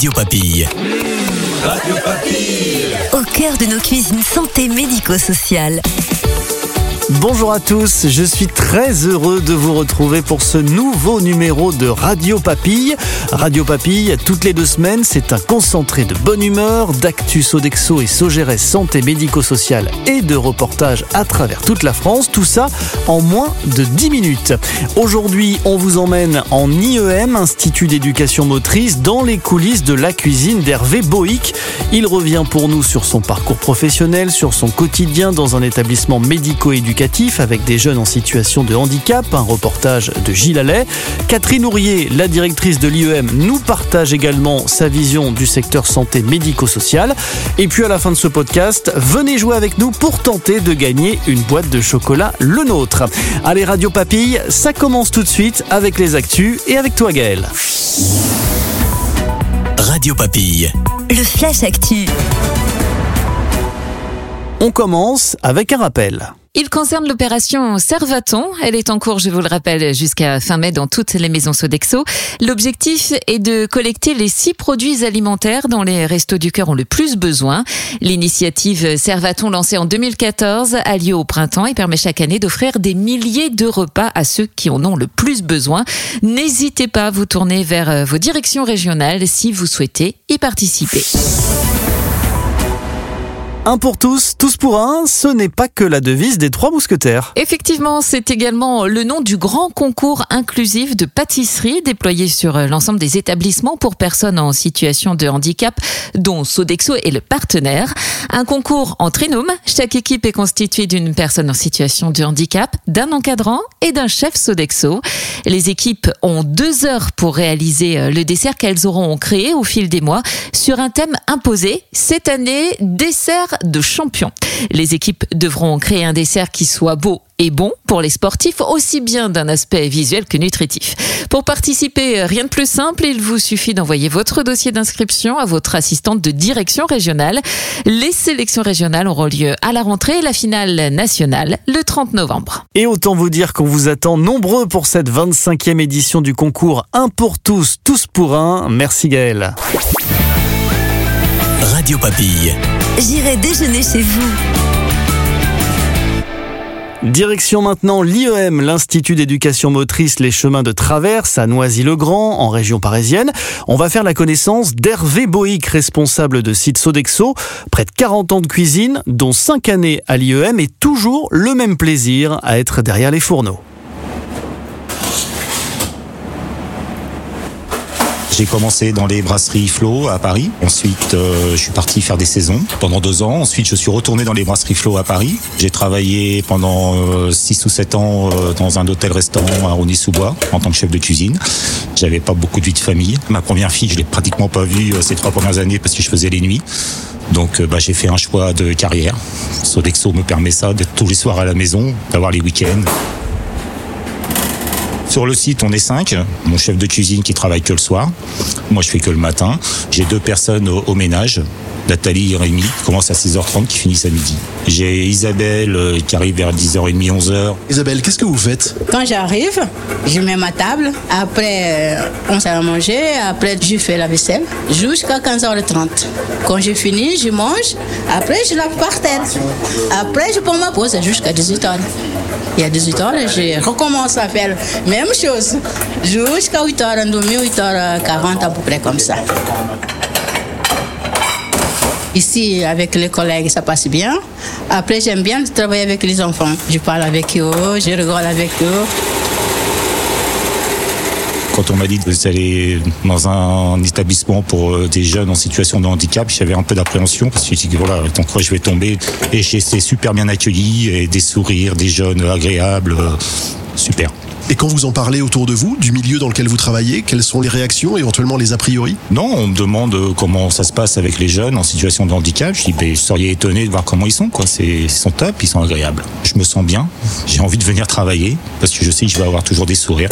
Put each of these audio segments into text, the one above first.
Radio Papille. Radio Papille. Au cœur de nos cuisines santé médico-sociales. Bonjour à tous, je suis très heureux de vous retrouver pour ce nouveau numéro de Radio Papille. Radio Papille, toutes les deux semaines, c'est un concentré de bonne humeur, d'actu Sodexo et Sogérès santé médico-sociale et de reportages à travers toute la France. Tout ça en moins de 10 minutes. Aujourd'hui, on vous emmène en IEM, Institut d'éducation motrice, dans les coulisses de la cuisine d'Hervé Boïc. Il revient pour nous sur son parcours professionnel, sur son quotidien dans un établissement médico-éducatif avec des jeunes en situation de handicap, un reportage de Gilles Allais. Catherine Ourier, la directrice de l'IEM, nous partage également sa vision du secteur santé médico-social. Et puis à la fin de ce podcast, venez jouer avec nous pour tenter de gagner une boîte de chocolat Le Nôtre. Allez Radio Papille, ça commence tout de suite avec les actus et avec toi Gaël. Radio Papille. Le Flash Actu. On commence avec un rappel. Il concerne l'opération Servaton. Elle est en cours, je vous le rappelle, jusqu'à fin mai dans toutes les maisons Sodexo. L'objectif est de collecter les six produits alimentaires dont les restos du cœur ont le plus besoin. L'initiative Servaton lancée en 2014 a lieu au printemps et permet chaque année d'offrir des milliers de repas à ceux qui en ont le plus besoin. N'hésitez pas à vous tourner vers vos directions régionales si vous souhaitez y participer. Un pour tous, tous pour un, ce n'est pas que la devise des trois mousquetaires. Effectivement, c'est également le nom du grand concours inclusif de pâtisserie déployé sur l'ensemble des établissements pour personnes en situation de handicap, dont Sodexo est le partenaire. Un concours en trinôme. Chaque équipe est constituée d'une personne en situation de handicap, d'un encadrant et d'un chef Sodexo. Les équipes ont deux heures pour réaliser le dessert qu'elles auront créé au fil des mois sur un thème imposé. Cette année, dessert de champion. Les équipes devront créer un dessert qui soit beau et bon pour les sportifs, aussi bien d'un aspect visuel que nutritif. Pour participer, rien de plus simple, il vous suffit d'envoyer votre dossier d'inscription à votre assistante de direction régionale. Les sélections régionales auront lieu à la rentrée et la finale nationale le 30 novembre. Et autant vous dire qu'on vous attend nombreux pour cette 25e édition du concours Un pour tous, tous pour un. Merci Gaël. Radio Papille. J'irai déjeuner chez vous. Direction maintenant l'IEM, l'Institut d'éducation motrice Les Chemins de Traverse à Noisy-le-Grand, en région parisienne. On va faire la connaissance d'Hervé Boïc, responsable de site Sodexo. Près de 40 ans de cuisine, dont 5 années à l'IEM et toujours le même plaisir à être derrière les fourneaux. J'ai commencé dans les brasseries Flo à Paris. Ensuite, euh, je suis parti faire des saisons pendant deux ans. Ensuite, je suis retourné dans les brasseries Flo à Paris. J'ai travaillé pendant euh, six ou sept ans euh, dans un hôtel-restaurant à Rony-sous-Bois en tant que chef de cuisine. J'avais pas beaucoup de vie de famille. Ma première fille, je l'ai pratiquement pas vue ces trois premières années parce que je faisais les nuits. Donc bah, j'ai fait un choix de carrière. Sodexo me permet ça, d'être tous les soirs à la maison, d'avoir les week-ends. Sur le site, on est cinq. Mon chef de cuisine qui travaille que le soir. Moi, je fais que le matin. J'ai deux personnes au, ménage. Nathalie et Rémi qui commencent à 6h30, qui finissent à midi. J'ai Isabelle euh, qui arrive vers 10h30, 11h. Isabelle, qu'est-ce que vous faites? Quand j'arrive, je mets ma table. Après, euh, on s'est à manger. Après, je fais la vaisselle jusqu'à 15h30. Quand j'ai fini, je mange. Après, je lave par terre. Après, je prends ma pause jusqu'à 18h. Et à 18h, je recommence à faire la même chose. Jusqu'à 8h30, 8h40 à peu près comme ça. Ici, avec les collègues, ça passe bien. Après, j'aime bien travailler avec les enfants. Je parle avec eux, je rigole avec eux. Quand on m'a dit que vous allez dans un établissement pour des jeunes en situation de handicap, j'avais un peu d'appréhension parce que je me dis voilà, dans quoi je vais tomber. Et j'ai été super bien accueilli, et des sourires, des jeunes agréables, super. Et quand vous en parlez autour de vous, du milieu dans lequel vous travaillez, quelles sont les réactions, éventuellement les a priori Non, on me demande comment ça se passe avec les jeunes en situation de handicap. Je dis, ben, vous seriez étonné de voir comment ils sont, quoi. Ils sont top, ils sont agréables. Je me sens bien, j'ai envie de venir travailler parce que je sais que je vais avoir toujours des sourires.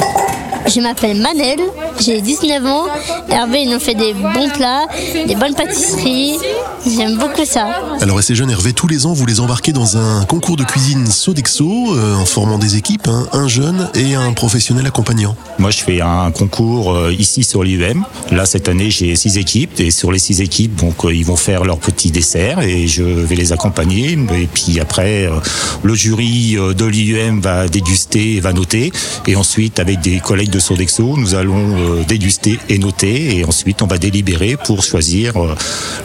Je m'appelle Manel, j'ai 19 ans. Hervé il nous fait des bons plats, des bonnes pâtisseries. J'aime beaucoup ça. Alors, et ces jeunes Hervé, tous les ans, vous les embarquez dans un concours de cuisine Sodexo euh, en formant des équipes, hein, un jeune et un professionnel accompagnant. Moi, je fais un concours euh, ici sur l'IUM. Là, cette année, j'ai six équipes et sur les six équipes, donc euh, ils vont faire leur petit dessert et je vais les accompagner. Et puis après, euh, le jury euh, de l'IUM va déguster et va noter. Et ensuite, avec des collègues de Sodexo, nous allons euh, déguster et noter. Et ensuite, on va délibérer pour choisir euh,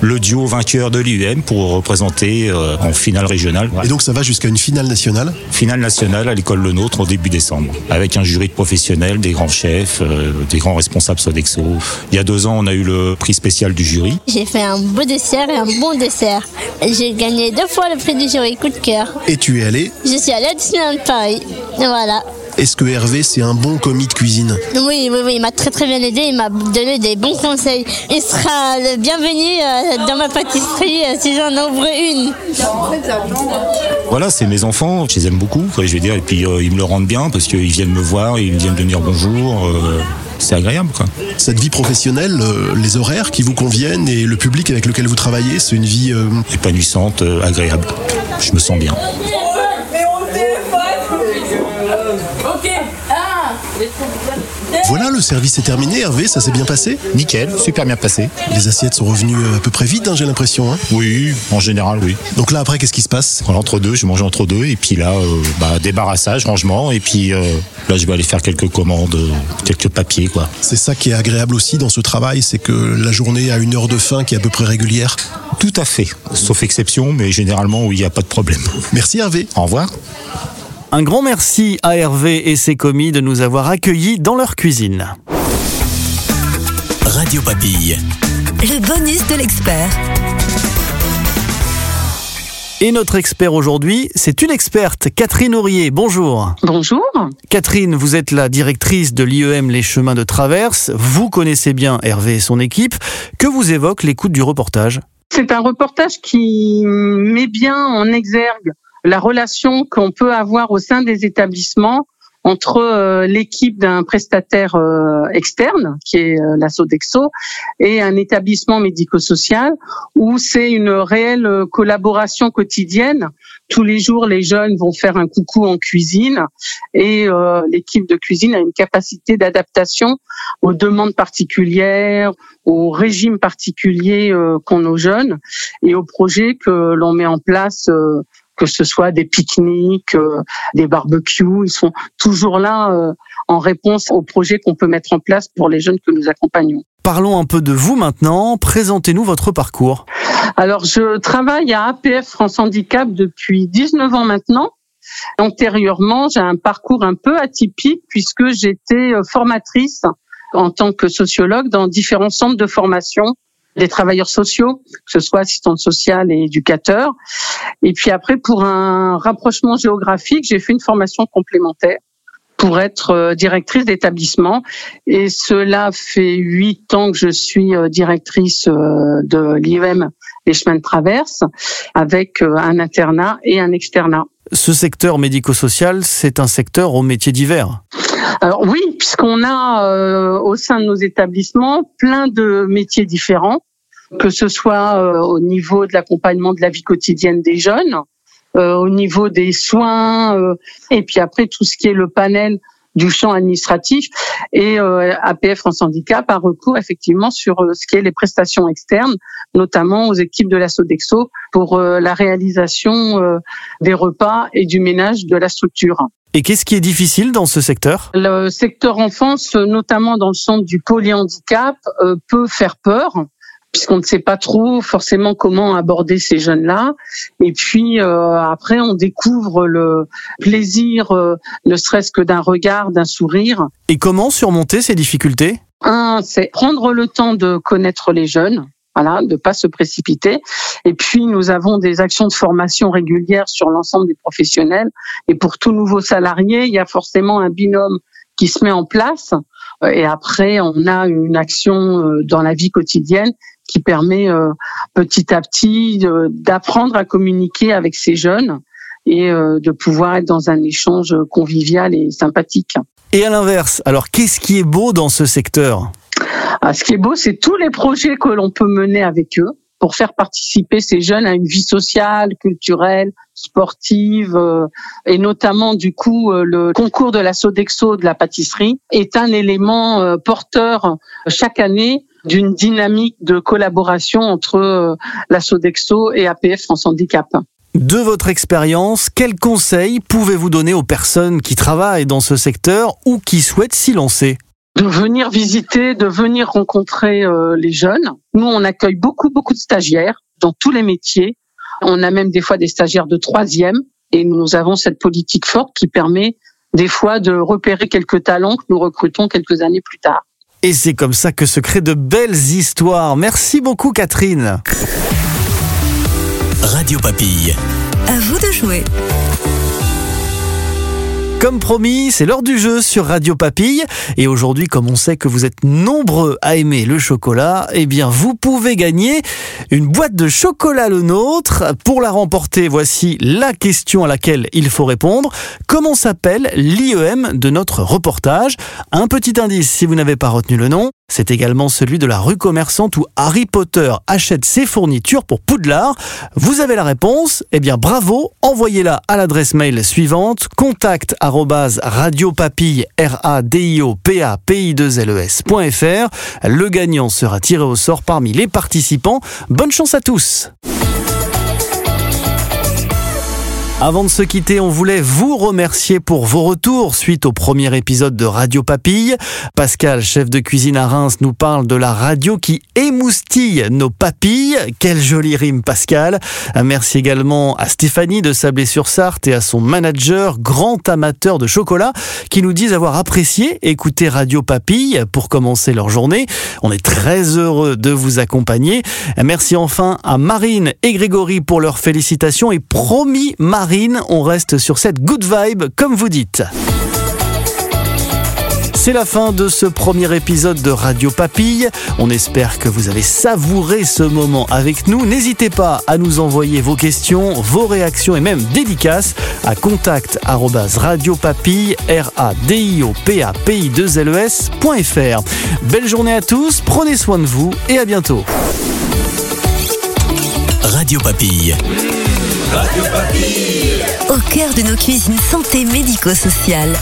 le duo vainqueur de l'IUM pour représenter euh, en finale régionale. Et donc, ça va jusqu'à une finale nationale? Finale nationale à l'école Le Nôtre au début décembre, avec un jury de professionnels, des grands chefs, euh, des grands responsables Sodexo. Il y a deux ans, on a eu le prix spécial du jury. J'ai fait un beau dessert et un bon dessert. J'ai gagné deux fois le prix du jury coup de cœur. Et tu es allé? Je suis allée à Disneyland Paris. Voilà. Est-ce que Hervé, c'est un bon commis de cuisine Oui, oui, oui, il m'a très très bien aidé, il m'a donné des bons conseils. Il sera le bienvenu euh, dans ma pâtisserie euh, si j'en ouvre une. Voilà, c'est mes enfants, je les aime beaucoup, quoi, je veux dire, et puis euh, ils me le rendent bien parce qu'ils viennent me voir, ils viennent me dire bonjour. euh, c'est agréable, quoi. Cette vie professionnelle, euh, les horaires qui vous conviennent et le public avec lequel vous travaillez, c'est une vie euh, Épanouissante, euh, agréable. Je me sens bien. Voilà, le service est terminé. Hervé, ça s'est bien passé Nickel, super bien passé. Les assiettes sont revenues euh, à peu près vite, hein, j'ai l'impression. hein. Oui, en général, oui. Donc là, après, qu'est-ce qui se passe? Entre deux, je mange entre deux, et puis là, euh, bah, débarrassage, rangement, et puis euh, là, je vais aller faire quelques commandes, quelques papiers, quoi. C'est ça qui est agréable aussi dans ce travail, c'est que la journée a une heure de fin qui est à peu près régulière. Tout à fait, sauf exception, mais généralement, oui, il n'y a pas de problème. Merci Hervé. Au revoir. Un grand merci à Hervé et ses commis de nous avoir accueillis dans leur cuisine. Radio Papille. Le bonus de l'expert. Et notre expert aujourd'hui, c'est une experte, Catherine Aurier. Bonjour. Bonjour. Catherine, vous êtes la directrice de l'IEM Les Chemins de Traverse. Vous connaissez bien Hervé et son équipe. Que vous évoque l'écoute du reportage? C'est un reportage qui met bien en exergue la relation qu'on peut avoir au sein des établissements entre euh, l'équipe d'un prestataire euh, externe, qui est euh, la Sodexo, et un établissement médico-social, où c'est une réelle collaboration quotidienne. Tous les jours, les jeunes vont faire un coucou en cuisine, et l'équipe de cuisine a une capacité d'adaptation aux demandes particulières, aux régimes particuliers qu'ont nos jeunes, et aux projets que l'on met en place. Que ce soit des pique-niques, euh, des barbecues, ils sont toujours là euh, en réponse aux projets qu'on peut mettre en place pour les jeunes que nous accompagnons. Parlons un peu de vous maintenant. Présentez-nous votre parcours. Alors, je travaille à APF France Handicap depuis 19 ans maintenant. Antérieurement, j'ai un parcours un peu atypique puisque j'étais euh, formatrice en tant que sociologue dans différents centres de formation des travailleurs sociaux, que ce soit assistantes sociales et éducateurs. Et puis après, pour un rapprochement géographique, j'ai fait une formation complémentaire pour être euh, directrice d'établissement. Et cela fait huit ans que je suis euh, directrice euh, de l'IEM Les Chemins de Traverse, avec un internat et un externat. Ce secteur médico-social, c'est un secteur aux métiers divers. Oui, puisqu'on a euh, au sein de nos établissements plein de métiers différents, que ce soit euh, au niveau de l'accompagnement de la vie quotidienne des jeunes, euh, au niveau des soins, et puis après tout ce qui est le panel du champ administratif. Et APF France Handicap a recours effectivement sur ce qui est les prestations externes, notamment aux équipes de la Sodexo pour la réalisation des repas et du ménage de la structure. Et qu'est-ce qui est difficile dans ce secteur? Le secteur enfance, notamment dans le centre du polyhandicap, euh, peut faire peur puisqu'on ne sait pas trop forcément comment aborder ces jeunes-là. Et puis euh, après, on découvre le plaisir, euh, ne serait-ce que d'un regard, d'un sourire. Et comment surmonter ces difficultés? Un, c'est prendre le temps de connaître les jeunes. Voilà, de pas se précipiter. Et puis nous avons des actions de formation régulières sur l'ensemble des professionnels. Et pour tout nouveau salarié, il y a forcément un binôme qui se met en place. Euh, Et après, on a une action euh, dans la vie quotidienne qui permet euh, petit à petit d'apprendre à communiquer avec ces jeunes et de pouvoir être dans un échange convivial et sympathique. Et à l'inverse, alors qu'est-ce qui est beau dans ce secteur? Ah, ce qui est beau, c'est tous les projets que l'on peut mener avec eux. pour faire participer ces jeunes à une vie sociale, culturelle, sportive euh, et notamment du coup euh, le concours de la Sodexo de la pâtisserie est un élément euh, porteur chaque année d'une dynamique de collaboration entre la Sodexo et APF France Handicap. De votre expérience, quels conseils pouvez-vous donner aux personnes qui travaillent dans ce secteur ou qui souhaitent s'y lancer? De venir visiter, de venir rencontrer les jeunes. Nous, on accueille beaucoup, beaucoup de stagiaires dans tous les métiers. On a même des fois des stagiaires de troisième et nous avons cette politique forte qui permet des fois de repérer quelques talents que nous recrutons quelques années plus tard. Et c'est comme ça que se créent de belles histoires. Merci beaucoup Catherine. Radio Papille. À vous de jouer. Comme promis, c'est l'heure du jeu sur Radio Papille. Et aujourd'hui, comme on sait que vous êtes nombreux à aimer le chocolat, eh bien, vous pouvez gagner une boîte de chocolat le nôtre. Pour la remporter, voici la question à laquelle il faut répondre. Comment s'appelle l'IEM de notre reportage? Un petit indice si vous n'avez pas retenu le nom. C'est également celui de la rue commerçante où Harry Potter achète ses fournitures pour Poudlard. Vous avez la réponse Eh bien bravo, envoyez-la à l'adresse mail suivante contact radiopapille r a d i o p a p i 2 l e. Le gagnant sera tiré au sort parmi les participants. Bonne chance à tous. Avant de se quitter, on voulait vous remercier pour vos retours suite au premier épisode de Radio Papille. Pascal, chef de cuisine à Reims, nous parle de la radio qui émoustille nos papilles. Quelle jolie rime, Pascal. Merci également à Stéphanie de Sablé-sur-Sarthe et à son manager, grand amateur de chocolat, qui nous disent avoir apprécié écouter Radio Papille pour commencer leur journée. On est très heureux de vous accompagner. Merci enfin à Marine et Grégory pour leurs félicitations et promis Marine on reste sur cette good vibe, comme vous dites. C'est la fin de ce premier épisode de Radio Papille. On espère que vous avez savouré ce moment avec nous. N'hésitez pas à nous envoyer vos questions, vos réactions et même dédicaces à contact radiopapille r a d i o p a p i 2 l e s.fr. Belle journée à tous, prenez soin de vous et à bientôt. Radio Papille. Au cœur de nos cuisines santé médico-sociales.